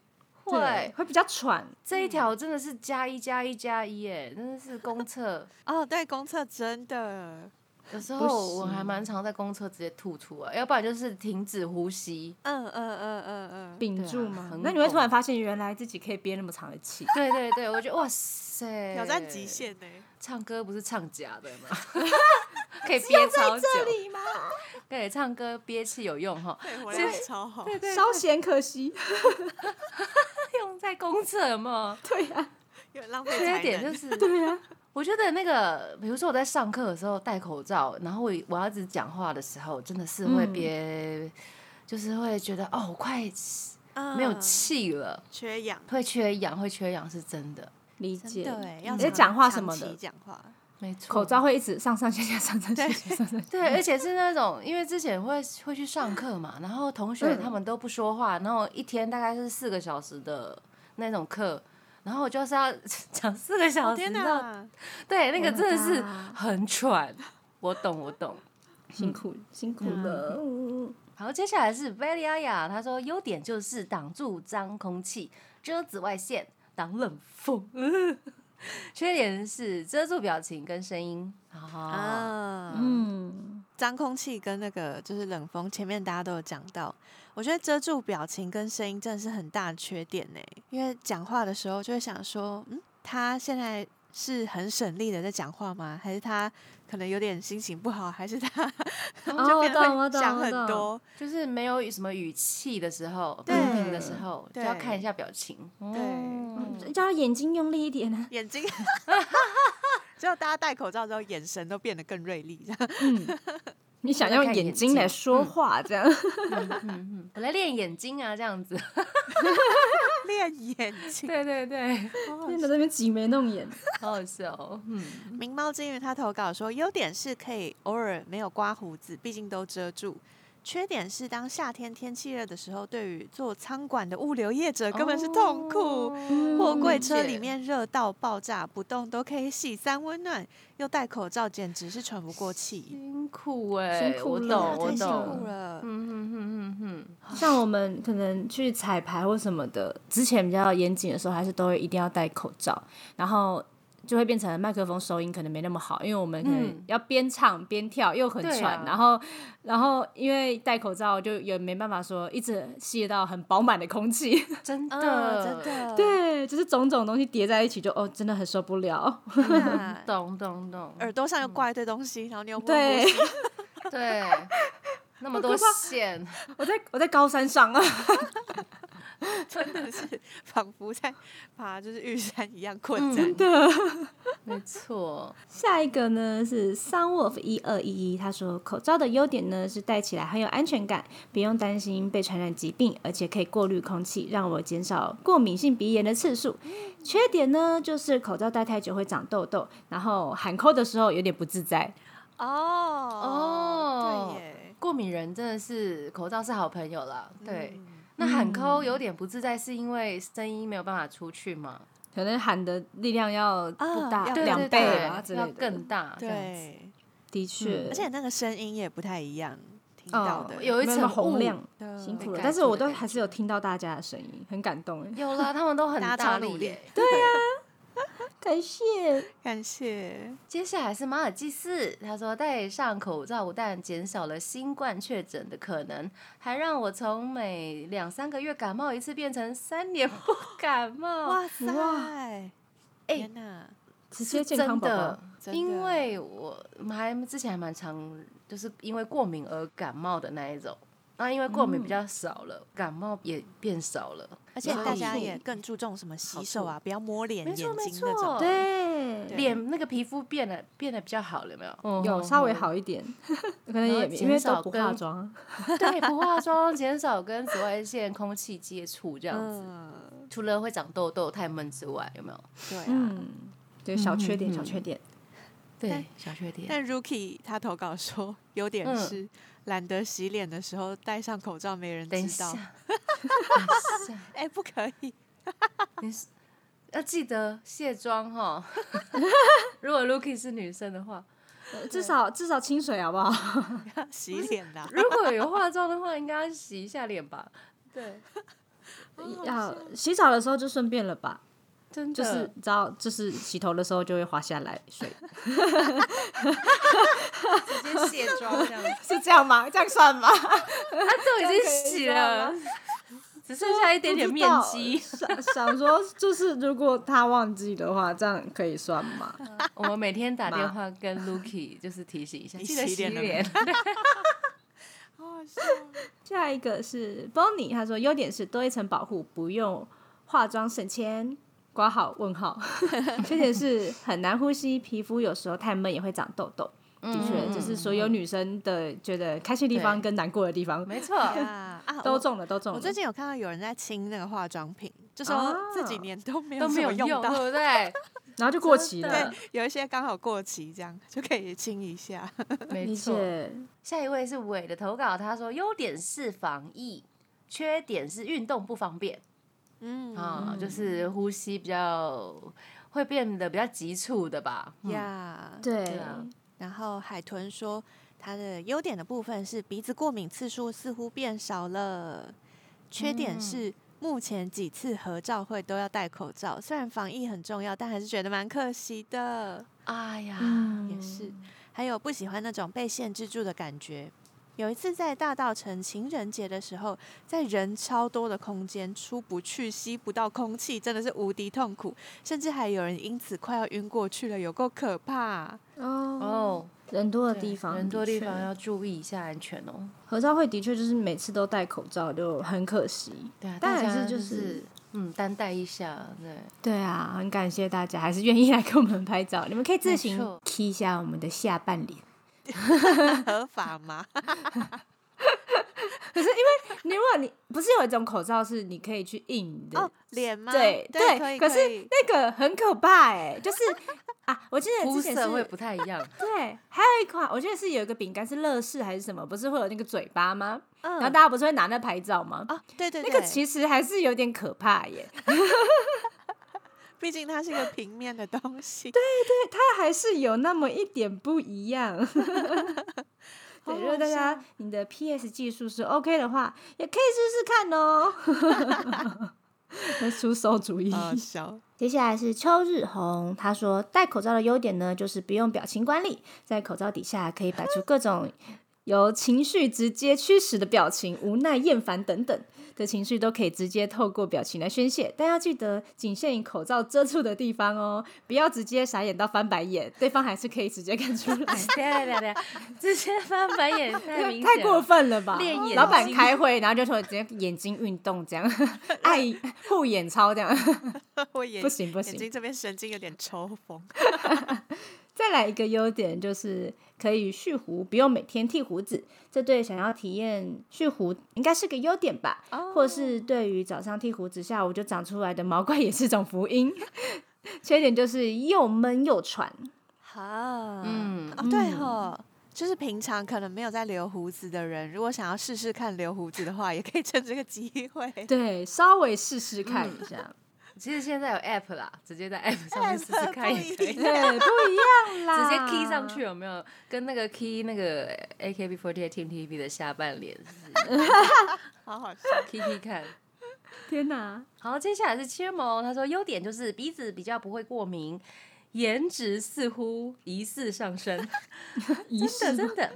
对会，会比较喘。这一条真的是加一加一加一耶，真的是公厕。哦，对，公厕真的，有时候我行还蛮常在公厕直接吐出来，要不然就是停止呼吸。嗯嗯嗯嗯嗯，屏住吗啊？那你会突然发现，原来自己可以憋那么长的气。对对对，我觉得哇塞，挑战极。限呢。唱歌不是唱假的吗？可以憋超久。吗？对，唱歌憋气有用哈，对，活量超好。对对，稍嫌可惜。用在公厕有没有？对呀、有点浪费缺。点就是，对呀、我觉得那个，比如说我在上课的时候戴口罩，然后我我要一直讲话的时候，真的是会嗯憋，就是会觉得哦，我快嗯没有气了，缺氧，会缺氧，会缺氧是真的，理解。的哎，要而且长讲话什么的，讲话，没错。口罩会一直上上下下，上上下下，上上下下。对，而且是那种，因为之前会会去上课嘛，然后同学嗯他们都不说话，然后一天大概是四个小时的那种课，然后我就是要 讲四个小时！对，那个 Oh 真的是很喘。我懂，我懂。辛苦辛苦了。嗯好，接下来是 v a l i a y 他说优点就是挡住脏空气，遮紫外线，挡冷风。缺点是遮住表情跟声音。啊，啊，嗯，脏空气跟那个就是冷风，前面大家都有讲到。我觉得遮住表情跟声音真的是很大的缺点呢，因为讲话的时候就会想说，嗯，他现在是很省力的在讲话吗？还是他可能有点心情不好？还是他 哦就变得我懂我会想懂我懂很多？就是没有什么语气的时候，对平平的时候，就要看一下表情。对嗯叫他眼睛用力一点啊。眼睛，只有大家戴口罩之后，眼神都变得更锐利，这样嗯，你想用眼睛来说话，这样嗯嗯 嗯，我来练眼睛啊，这样子。练眼睛。对 对对，练的那边挤眉弄眼。好好笑哦。嗯，明猫金鱼他投稿说，优点是可以偶尔没有刮胡子，毕竟都遮住。缺点是当夏天天气热的时候，对于做仓管的物流业者根本是痛苦。嗯货柜车里面热到爆炸，不动都可以洗三温暖，又戴口罩，简直是喘不过气。辛苦哎，辛苦了我懂，我太辛苦懂。了。嗯嗯嗯嗯像我们可能去彩排或什么的，之前比较严谨的时候，还是都会一定要戴口罩，然后就会变成麦克风收音可能没那么好，因为我们可能嗯。要边唱边跳，又很对喘，啊。然后然后因为戴口罩就也没办法说一直吸得到很饱满的空气，嗯，真嗯。的真。的，对，就是种种东西叠在一起就，哦真的很受不了。懂懂 懂，耳朵上又挂一堆东西，然后你又不对能呼吸。对，那么多线，我在我在高山上啊，真的是仿佛在爬就是玉山一样困嗯在。的。没错。下一个呢是 Sunwolf 一二一一，他说口罩的优点呢是戴起来很有安全感，不用担心被传染疾病，而且可以过滤空气，让我减少过敏性鼻炎的次数。缺点呢就是口罩戴太久会长痘痘，然后喊扣的时候有点不自在。哦哦对耶，过敏人真的是口罩是好朋友了，对。嗯那喊抠有点不自在，是因为声音没有办法出去吗？可能喊的力量要不大、要两对倍啊之要类的。更大。这样子，对，的确，而且那个声音也不太一样，听哦到的有一层雾洪亮，辛苦了。但是我都还是有听到大家的声音，很感动哎，有了，他们都很大力。对 感谢。感谢。接下来是马尔济斯，他说戴上口罩不但减少了新冠确诊的可能，还让我从每两三个月感冒一次变成三年不感冒。哇塞！哎天哪！直接健康宝宝真的，因为我还之前还蛮常就是因为过敏而感冒的那一种，那因为过敏比较少了，感冒也变少了，而且大家也更注重什么洗手啊，不要摸脸、眼睛那种。对，脸那个皮肤变得变得比较好了，有没有？有稍微好一点，可能也因为少都不化跟妆。对，不化妆，减少跟紫外线、空气接触，这样子。嗯，除了会长痘痘、太闷之外，有没有？对啊。嗯，对，小缺点，嗯小缺点。对，小缺点。但 Rookie 他投稿说，优点嗯是懒得洗脸的时候戴上口罩，没人知道下。等一下，哎，不可以。你是要记得卸妆哈。如果 Lucky 是女生的话，呃至少至少清水好不好？洗脸啦。如果有化妆的话，应该要洗一下脸吧？对，要洗澡的时候就顺便了吧，真的就是你知道，就是洗头的时候就会滑下来水，直接卸妆这样子。是这样吗？这样算吗？他都已经洗了，只剩下一点点面积。想想说，就是如果他忘记的话，这样可以算吗？我们每天打电话跟 Lucky 就是提醒一下，你记得洗洗脸好笑。下一个是 Bonnie，他说优点是多一层保护，不用化妆省钱。挂号问号，缺点是很难呼吸，皮肤有时候太闷也会长痘痘。的确，就是所有女生的觉得开心的地方跟难过的地方，没错，啊，都中了，都中了。我最近有看到有人在清那个化妆品，就说啊这几年都没有都没有用到，对不对？然后就过期了，对，有一些刚好过期，这样就可以清一下。理没错。下一位是伟的投稿，他说优点是防疫，缺点是运动不方便嗯。啊，就是呼吸比较会变得比较急促的吧。嗯。呀，对。对啊。然后海豚说，它的优点的部分是鼻子过敏次数似乎变少了，缺点是目前几次合照会都要戴口罩，虽然防疫很重要，但还是觉得蛮可惜的。哎呀，嗯也是，还有不喜欢那种被限制住的感觉。有一次在大道城情人节的时候，在人超多的空间出不去，吸不到空气，真的是无敌痛苦，甚至还有人因此快要晕过去了，有够可怕。哦，哦，人多的地方，人多地方要注意一下安全哦。合照会的确就是每次都戴口罩，就很可惜。对啊，但大家还是就就是嗯，担待一下，对。对啊，很感谢大家，还是愿意来跟我们拍照。你们可以自行 key 一下我们的下半脸。合法吗？可是因为你如果你不是有一种口罩是你可以去印你的哦，脸吗？对对，可，可是那个很可怕哎、就是 啊，我记得肤之前是色会不太一样，对，还有一款我记得是有一个饼干是乐事还是什么，不是会有那个嘴巴吗？嗯然后大家不是会拿那拍照吗？哦，对对那个其实还是有点可怕耶，毕竟它是一个平面的东西。对对它还是有那么一点不一样。对，如果大家你的 PS 技术是 OK 的话，也可以试试看哦。那出馊主意。接下来是秋日红，他说戴口罩的优点呢，就是不用表情管理，在口罩底下可以摆出各种由情绪直接驱使的表情，无奈、厌烦等等的情绪都可以直接透过表情来宣泄，但要记得仅限于口罩遮住的地方哦，不要直接傻眼到翻白眼，对方还是可以直接看出来。对啊对啊对啊，直接翻白眼太明显，太过分了吧练眼？睛老板开会，然后就说直接眼睛运动这样，爱护眼操这样，我眼不行不行眼睛这边神经有点抽风。再来一个优点就是可以蓄胡，不用每天剃胡子，这对想要体验蓄胡应该是个优点吧。哦或是对于早上剃胡子，下午就长出来的毛怪也是种福音。缺点就是又闷又喘。哈，嗯哦，对哈，就是平常可能没有在留胡子的人，如果想要试试看留胡子的话，也可以趁这个机会。对，稍微试试看一下。其实现在有 app 啦，直接在 app 上面试试看也可以，对，不一样啦，直接 key 上去有没有？跟那个 key 那个 AKB48 Team TV 的下半脸 好好笑。key key 看。天哪！好，接下来是切萌，他说优点就是鼻子比较不会过敏，颜值似乎疑似上升，仪真的真的。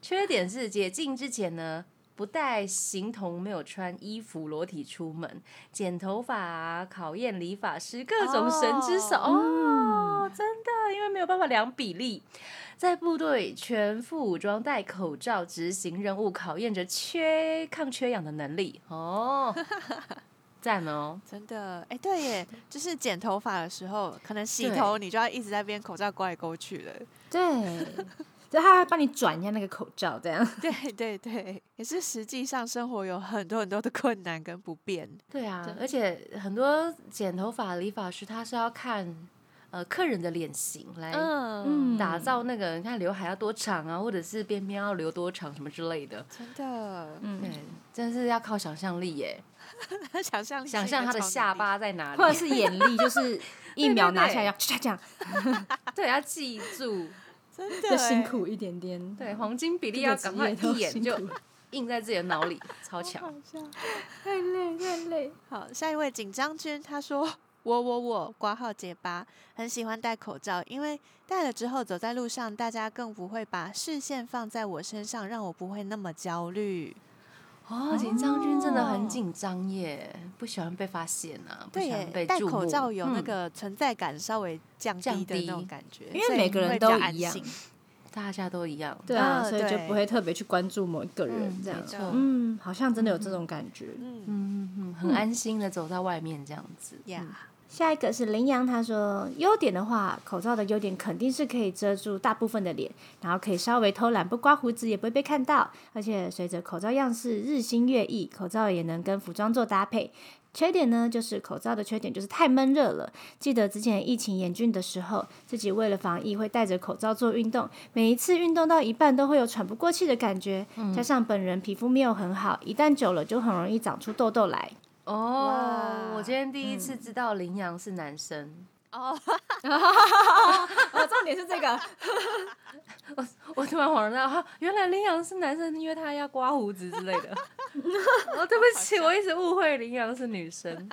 缺点是解禁之前呢，不带形同没有穿衣服裸体出门，剪头发啊，考验理发师各种神之手哦真的，因为没有办法量比例。在部队全副武装戴口罩执行任务，考验着缺抗缺氧的能力哦，赞哦！真的，哎、对耶，就是剪头发的时候，可能洗对头你就要一直在边口罩勾来勾去了。对，就他会帮你转一下那个口罩，这样。对对对，也是实际上生活有很多很多的困难跟不便。对啊对，而且很多剪头发理发师他是要看呃客人的脸型来嗯，打造那个，你看刘海要多长啊，或者是边边要留多长什么之类的。真的，嗯。对，真是要靠想象力耶，想象力想象他的下，巴在哪里，或者是眼力，就是一秒拿下来要嚓 这样，对，要记住，真的就辛苦一点点。对，黄金比例要赶快一眼就印在自己的脑里，超强。太累太累。好，下一位紧张君，他说我我我挂号结巴，很喜欢戴口罩，因为戴了之后走在路上，大家更不会把视线放在我身上，让我不会那么焦虑。哦，紧张君真的很紧张耶，不喜欢被发现啊，不对喜欢被，戴口罩有那嗯。个存在感稍微降降低的那种感觉，因为每个人都一样。大家都一样。对啊，嗯所以就不会特别去关注某一个人嗯这样。嗯，好像真的有这种感觉。嗯。嗯嗯嗯，很安心的走在外面这样子。呀，下一个是羚羊，他说优点的话，口罩的优点肯定是可以遮住大部分的脸，然后可以稍微偷懒不刮胡子也不会被看到，而且随着口罩样式日新月异，口罩也能跟服装做搭配。缺点呢，就是口罩的缺点就是太闷热了。记得之前疫情严峻的时候，自己为了防疫会戴着口罩做运动，每一次运动到一半都会有喘不过气的感觉，加上本人皮肤没有很好，一旦久了就很容易长出痘痘来。哦，我今天第一次知道羚羊是男生，哦，哦，重点是这个，我 我突然恍然大悟，原来羚羊是男生，因为他要刮胡子之类的。哦，对不起，我一直误会羚羊是女生。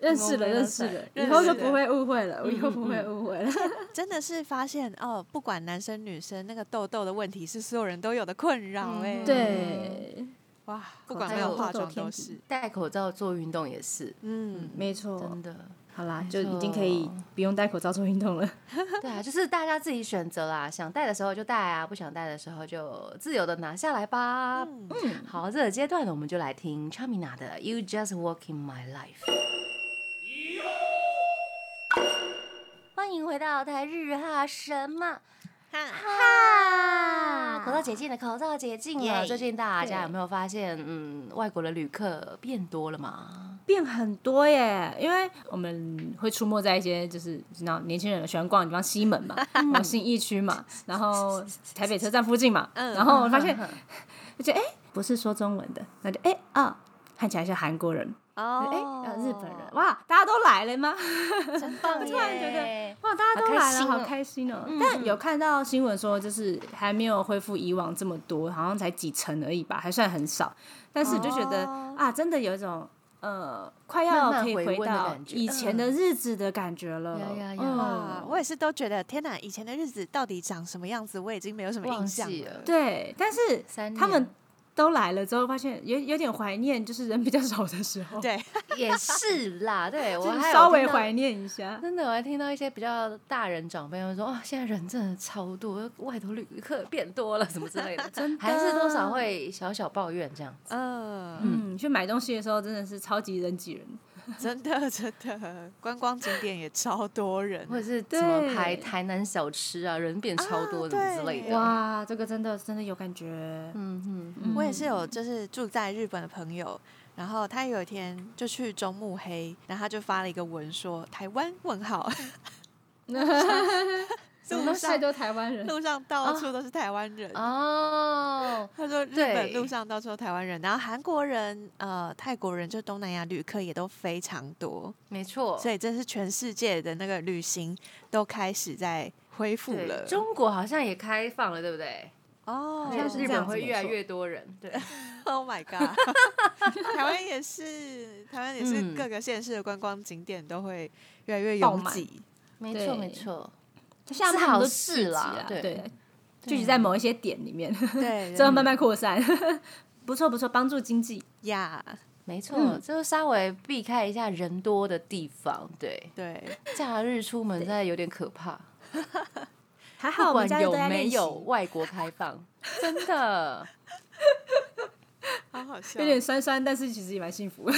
认识了，认识了，以后就不会误会了，我以后不会误会了。真的是发现哦，不管男生女生，那个痘痘的问题是所有人都有的困扰哎、嗯对，哇，不管没有化妆都是，戴口罩做运动也是，嗯，没错。真的。好啦，就已经可以不用戴口罩做运动了。对啊，就是大家自己选择啦，想戴的时候就戴啊，不想戴的时候就自由的拿下来吧。嗯好，这个阶段呢，我们就来听 Chamina 的《You Just Walk in My Life》。欢迎回到台日哈什么哈哈？口罩解禁了，口罩解禁了。最近大家有没有发现，嗯，外国的旅客变多了嘛？变很多耶，因为我们会出没在一些就是你知道年轻人喜欢逛的地方，西门嘛，然后信义区嘛，然后台北车站附近嘛，嗯然后我发现 就觉得哎、不是说中文的，那就哎啊、看起来是韩国人，哦。哎、呃日本人，哇，大家都来了吗？真棒 突然觉得！哇，大家都来了，好好开心哦。开心哦！但有看到新闻说，就是还没有恢复以往这么多，好像才几成而已吧，还算很少。但是就觉得、哦。啊，真的有一种呃，快要可以回到以前的日子的感觉了。呀呀呀我也是都觉得天哪，以前的日子到底长什么样子，我已经没有什么印象记了。对，但是他们年都来了之后，发现有有点怀念，就是人比较少的时候，对，也是啦，对 我还稍微怀念一下。真的，我还听到一些比较大人长辈们说，哦，现在人真的超多，外头旅客变多了，什么之类的，真的还是多少会小小抱怨这样子。嗯，嗯，去买东西的时候真的是超级人挤人。真的真的，观光景点也超多人，或者是怎么排台南小吃啊，人变超多，啊什么之类对的。哇，这个真的真的有感觉。嗯嗯。嗯。我也是有，就是住在日本的朋友，然后他有一天就去中目黑，然后他就发了一个文说台湾问号，什么太多台湾人，路上到处都是台湾人。哦，他说日本路上到处都台湾人，然后韩国人、呃泰国人，就东南亚旅客也都非常多，没错，所以这是全世界的那个旅行都开始在恢复了。中国好像也开放了，对不对？哦，是日本会越来越多人，对，Oh my god！台湾也是，台湾也是嗯各个县市的观光景点都会越来越拥挤。对没错没错，像是好他们都事聚集啦对聚集在某一些点里面，对，之后慢慢扩散，不错不错，帮助经济。呀，没错，嗯就稍微避开一下人多的地方，对，对，假日出门真的有点可怕。还好我们家有都没有外国开放，真的好好笑有，点酸酸，但是其实也蛮幸福。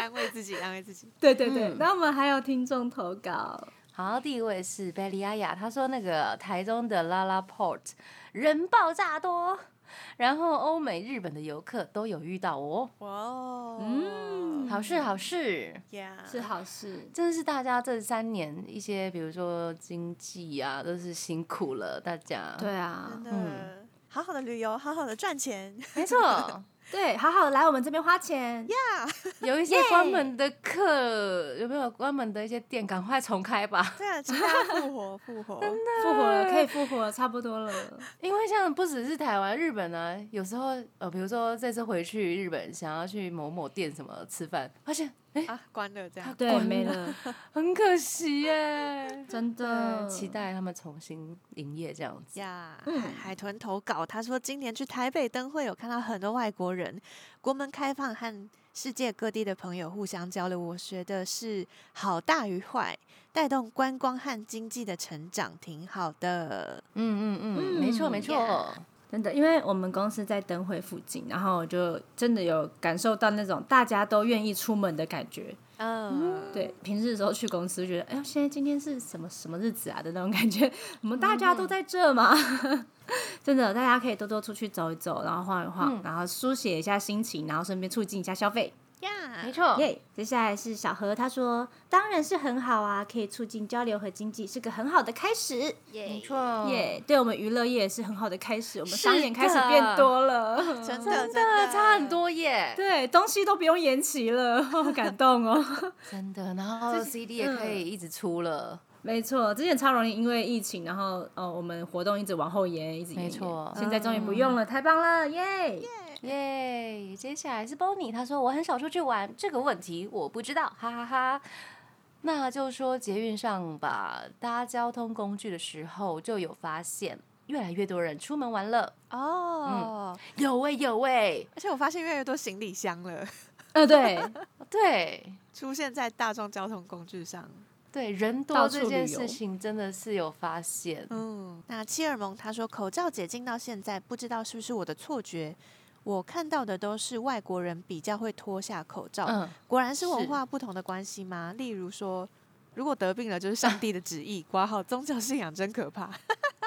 安慰自己，安慰自己。对对对，嗯那我们还有听众投稿，好，第一位是贝利亚亚，他说那个台中的拉拉 Port 人爆炸多，然后欧美、日本的游客都有遇到哦，哇哦，嗯好事好事。呀，是好事。真的是大家这三年一些，比如说经济啊，都是辛苦了，大家。，对啊真，的嗯，好好的旅游，好好的赚钱。没错，对，好好来我们这边花钱。有一些关门的课，有没有关门的一些店，赶快重开吧。对啊，请大家复活，复活。复活了，可以复活了，差不多了。因为像不只是台湾、日本呢、有时候呃，比如说这次回去日本，想要去某某店什么吃饭，发现哎、啊，关了这样。对，关没了，很可惜耶。真的。期待他们重新营业这样子。呀，嗯海海豚投稿，他说今年去台北灯会有看到很多外国人，国门开放和世界各地的朋友互相交流，我觉得是好大于坏，带动观光和经济的成长，挺好的。嗯嗯嗯，没错没错。yeah 真的，因为我们公司在灯会附近，然后我就真的有感受到那种大家都愿意出门的感觉。嗯，对，平日的时候去公司觉得，哎呦，现在今天是什么什么日子啊的那种感觉，我们大家都在这嘛。真的，大家可以多多出去走一走，然后晃一晃，嗯然后书写一下心情，然后顺便促进一下消费。呀，没错，耶、接下来是小何，他说当然是很好啊，可以促进交流和经济，是个很好的开始。没错，耶、对我们娱乐业也是很好的开始，我们商演开始的变多了。真的真的差很。多耶，对，东西都不用延期了，好感动哦。真的。然后 CD 也可以一直出了，没错，之前超容易因为疫情，然后呃，我们活动一直往后延，一直延延没错现在终于不用了，太棒了，耶！耶！接下来是 Bonnie，他说我很少出去玩，这个问题我不知道，哈哈哈那就说捷运上吧，搭交通工具的时候就有发现，越来越多人出门玩了。哦，有喂、有喂、而且我发现越来越多行李箱了，呃，对，对 出现在大众交通工具上。对，人多这件事情真的是有发现。嗯，那切尔蒙他说，口罩解禁到现在，不知道是不是我的错觉，我看到的都是外国人比较会脱下口罩，嗯，果然是文化不同的关系吗？例如说，如果得病了就是上帝的旨意，挂号宗教信仰真可怕。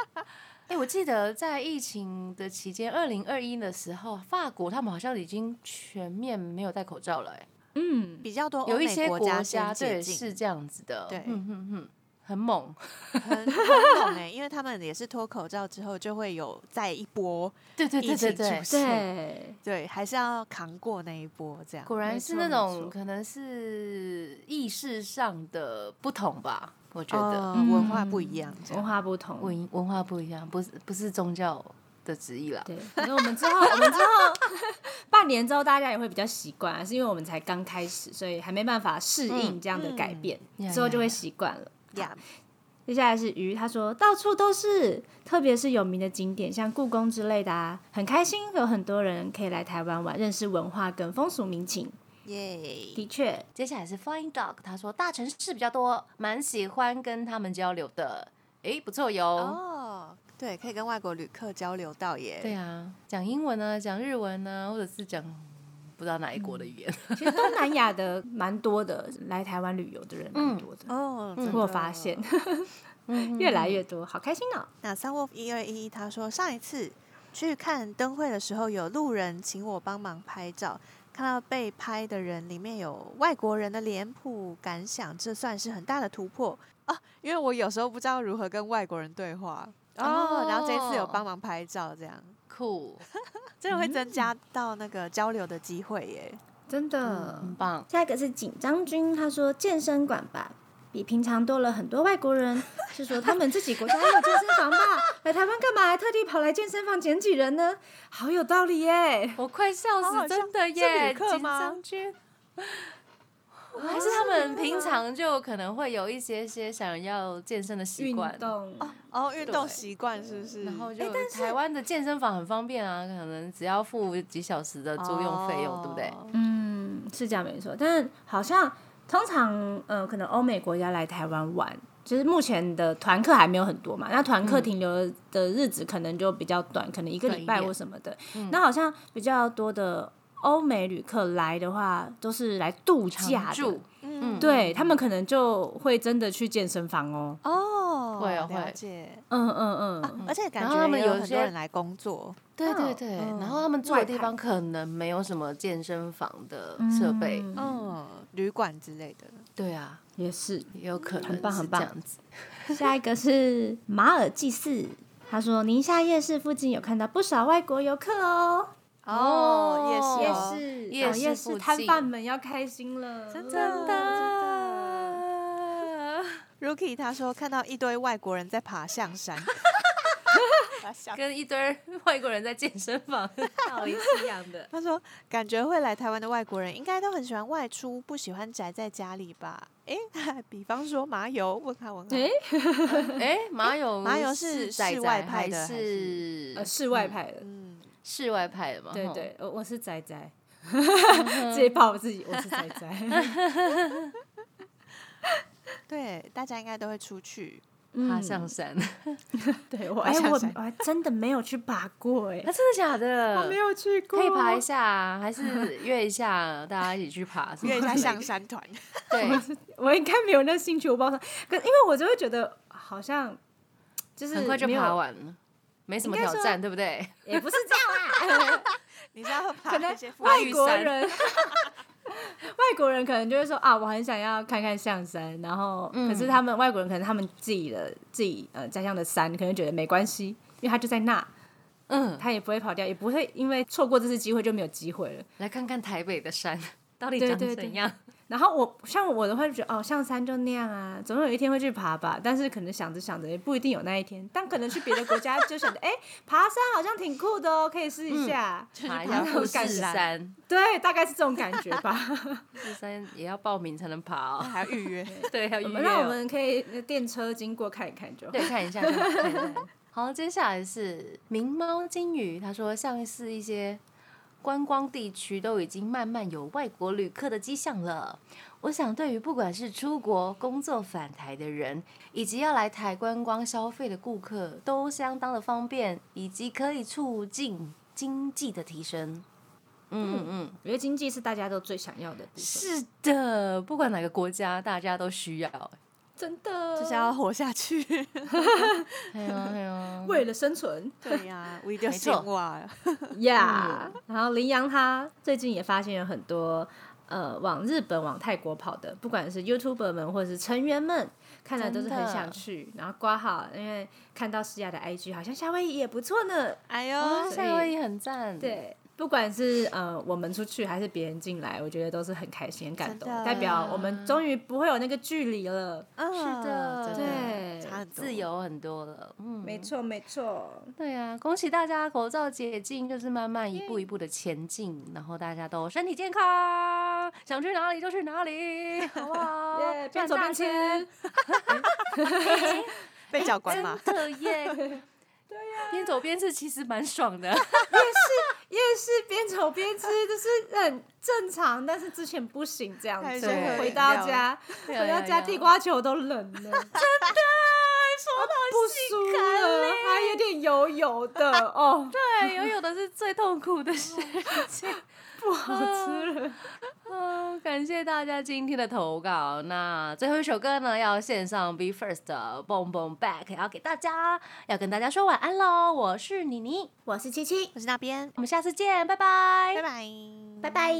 哎、我记得在疫情的期间，二零二一的时候，法国他们好像已经全面没有戴口罩了、哎，嗯，比较多有一些国家对是这样子的，对嗯嗯嗯，很猛，很很猛哎、因为他们也是脱口罩之后就会有再一波，对对对疫情对对对，对，还是要扛过那一波这样。果然是那种可能是意识上的不同吧，我觉得呃文化不一样，这文化不同，文文化不一样，不是不是宗教的旨意啦。对，可能我们之后，我们之后 半年之后，大家也会比较习惯啊，是因为我们才刚开始，所以还没办法适应这样的改变，嗯之后就会习惯了。呀。接下来是鱼，他说到处都是，特别是有名的景点，像故宫之类的啊，很开心有很多人可以来台湾玩，认识文化跟风俗民情。耶！的确，接下来是 Flying Dog，他说大城市比较多，蛮喜欢跟他们交流的。诶，不错哟。哦，对，可以跟外国旅客交流到耶。对啊，讲英文呢，讲日文呢，或者是讲不知道哪一国的语言。其实东南亚的蛮多的，来台湾旅游的人蛮多的，哦，真我发现嗯越来越多，好开心哦。那三 wolf 一二一他说上一次去看灯会的时候，有路人请我帮忙拍照，看到被拍的人里面有外国人的脸谱，感想这算是很大的突破啊！因为我有时候不知道如何跟外国人对话哦，然后这一次有帮忙拍照，这样酷，真的会增加到那个交流的机会耶。真的，很棒。下一个是紧张君，他说健身馆吧，比平常多了很多外国人，是说他们自己国家也有健身房吧？来台湾干嘛？还特地跑来健身房捡几人呢？好有道理耶！我快笑死，好好笑真的是耶！旅客紧吗张君，还是他们平常就可能会有一些些想要健身的习运惯，动哦，运动对习惯是不是？然后就台湾的健身房很方便啊，可能只要付几小时的租用费用，对不对？哦？嗯，是这样没错，但好像通常呃，可能欧美国家来台湾玩，就是目前的团客还没有很多嘛，那团客停留的日子可能就比较短，可能一个礼拜短一点或什么的。那好像比较多的欧美旅客来的话，都是来度假住，嗯。对他们可能就会真的去健身房哦。哦，会哦会。了解。嗯嗯嗯，而且感觉他们有有些很多人来工作，对对对，嗯。然后他们住的地方可能没有什么健身房的设备，嗯。嗯，旅馆之类的。对啊，也是。有可能很棒很棒。这样子。下一个是马尔济斯，他说宁夏夜市附近有看到不少外国游客哦。哦夜市夜哦。市夜哦夜市摊贩们要开心了，真的。真的，Rookie 他说看到一堆外国人在爬象山，跟一堆外国人在健身房。道理是一样的。他说感觉会来台湾的外国人应该都很喜欢外出，不喜欢宅在家里吧？哎，比方说麻油，问他问号。诶？哎，麻油麻油是室外宅派的还还是？呃，室外派的，嗯，室外派的嘛？吼，对对，我我是仔仔，自己把我自己，我是仔仔，对，大家应该都会出去。爬上山，对我 哎，我我还真的没有去爬过哎。啊，，真的假的？我没有去过，可以爬一下啊，还是约一下，大家一起去爬，约一下象山团，对，我应该没有那兴趣，我不知道。他，可因为我就会觉得好像就是很快就爬，完了，没什么挑战，对不对？也不是这样啦。你知道可爬能那些外国人，外国人可能就会说啊，我很想要看看象山，然后、嗯可是他们外国人可能他们自己的自己呃家乡的山，可能觉得没关系，因为他就在那，嗯，他也不会跑掉，也不会因为错过这次机会就没有机会了。来看看台北的山到底长怎样。然后我像我的话就觉得哦，上山就那样啊，总有一天会去爬吧。但是可能想着想着也不一定有那一天，但可能去别的国家就想着，哎，爬山好像挺酷的哦，可以试一下。爬一下富士山，对，大概是这种感觉吧。富士山也要报名才能爬哦，还要预约。对，要预约。那我们可以电车经过看一看就。对，看一下，看一下。好，接下来是明猫金鱼，他说像是一些。观光地区都已经慢慢有外国旅客的迹象了。我想，对于不管是出国工作返台的人，以及要来台观光消费的顾客，都相当的方便，以及可以促进经济的提升。嗯嗯嗯，我觉得经济是大家都最想要的。是的，不管哪个国家，大家都需要。真的，就是要活下去。哎呀哎呀，为了生存。对呀，我一定要进化呀。然后林阳他最近也发现有很多呃往日本、往泰国跑的，不管是 YouTuber 们或者是成员们，看来都是很想去。然后挂号，因为看到诗雅的 IG，好像夏威夷也不错呢。哎呦，夏威夷很赞。对。不管是呃我们出去还是别人进来，我觉得都是很开心、很感动，代表我们终于不会有那个距离了。嗯，是的，对，自由很多了。嗯，没错，没错。对啊，恭喜大家口罩解禁，就是慢慢一步一步的前进，然后大家都身体健康，想去哪里就去哪里，好不好？边走边吃，被教官吗？真的耶。对呀，边走边吃其实蛮爽的。夜市夜市边走边吃就是很正常，但是之前不行这样子。回到家，回到家地瓜球都冷了，真的，说到不舒了，还有点油油的哦。对，油油的是最痛苦的事情。不好吃了，嗯，感谢大家今天的投稿。那最后一首歌呢，要献上 Be First 的 Boom Boom Back，要给大家，要跟大家说晚安喽。我是妮妮，我是七七，我是那边，我们下次见，拜拜，拜拜，拜拜。